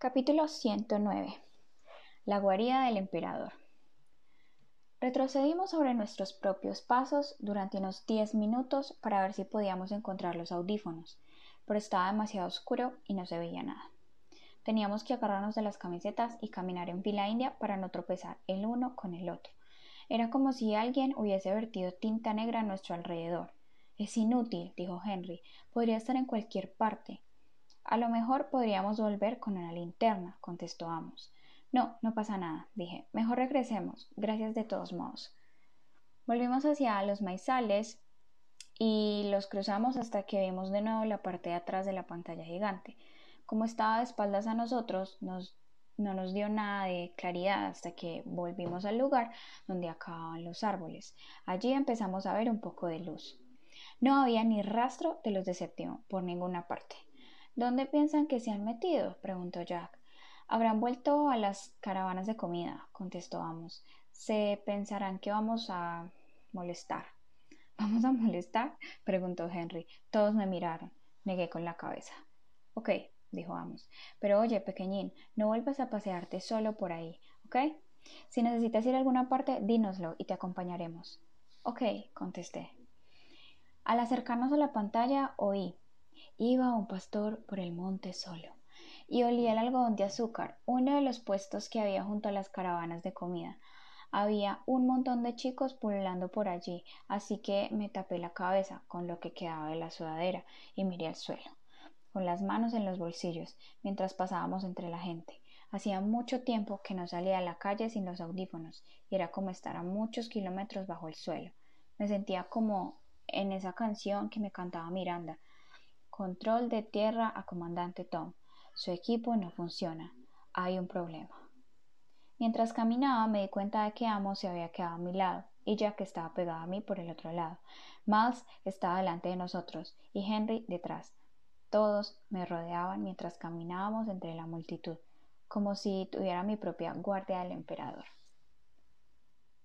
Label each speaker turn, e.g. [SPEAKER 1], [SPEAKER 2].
[SPEAKER 1] Capítulo 109 La guarida del emperador Retrocedimos sobre nuestros propios pasos durante unos diez minutos para ver si podíamos encontrar los audífonos, pero estaba demasiado oscuro y no se veía nada. Teníamos que agarrarnos de las camisetas y caminar en fila india para no tropezar el uno con el otro. Era como si alguien hubiese vertido tinta negra a nuestro alrededor. Es inútil, dijo Henry. Podría estar en cualquier parte. A lo mejor podríamos volver con una linterna, contestó Amos. No, no pasa nada, dije. Mejor regresemos. Gracias de todos modos. Volvimos hacia los maizales y los cruzamos hasta que vimos de nuevo la parte de atrás de la pantalla gigante. Como estaba de espaldas a nosotros, no nos dio nada de claridad hasta que volvimos al lugar donde acababan los árboles. Allí empezamos a ver un poco de luz. No había ni rastro de los de séptimo por ninguna parte. ¿Dónde piensan que se han metido? preguntó Jack. Habrán vuelto a las caravanas de comida, contestó Amos. Se pensarán que vamos a molestar. ¿Vamos a molestar? preguntó Henry. Todos me miraron. Negué con la cabeza. Ok, dijo Amos. Pero oye, pequeñín, no vuelvas a pasearte solo por ahí, ¿ok? Si necesitas ir a alguna parte, dínoslo y te acompañaremos. Ok, contesté. Al acercarnos a la pantalla, oí Iba un pastor por el monte solo, y olía el algodón de azúcar, uno de los puestos que había junto a las caravanas de comida. Había un montón de chicos pululando por allí, así que me tapé la cabeza con lo que quedaba de la sudadera y miré al suelo, con las manos en los bolsillos, mientras pasábamos entre la gente. Hacía mucho tiempo que no salía a la calle sin los audífonos, y era como estar a muchos kilómetros bajo el suelo. Me sentía como en esa canción que me cantaba Miranda, Control de tierra a comandante Tom. Su equipo no funciona. Hay un problema. Mientras caminaba me di cuenta de que Amos se había quedado a mi lado y Jack estaba pegado a mí por el otro lado. Miles estaba delante de nosotros y Henry detrás. Todos me rodeaban mientras caminábamos entre la multitud, como si tuviera mi propia guardia del emperador.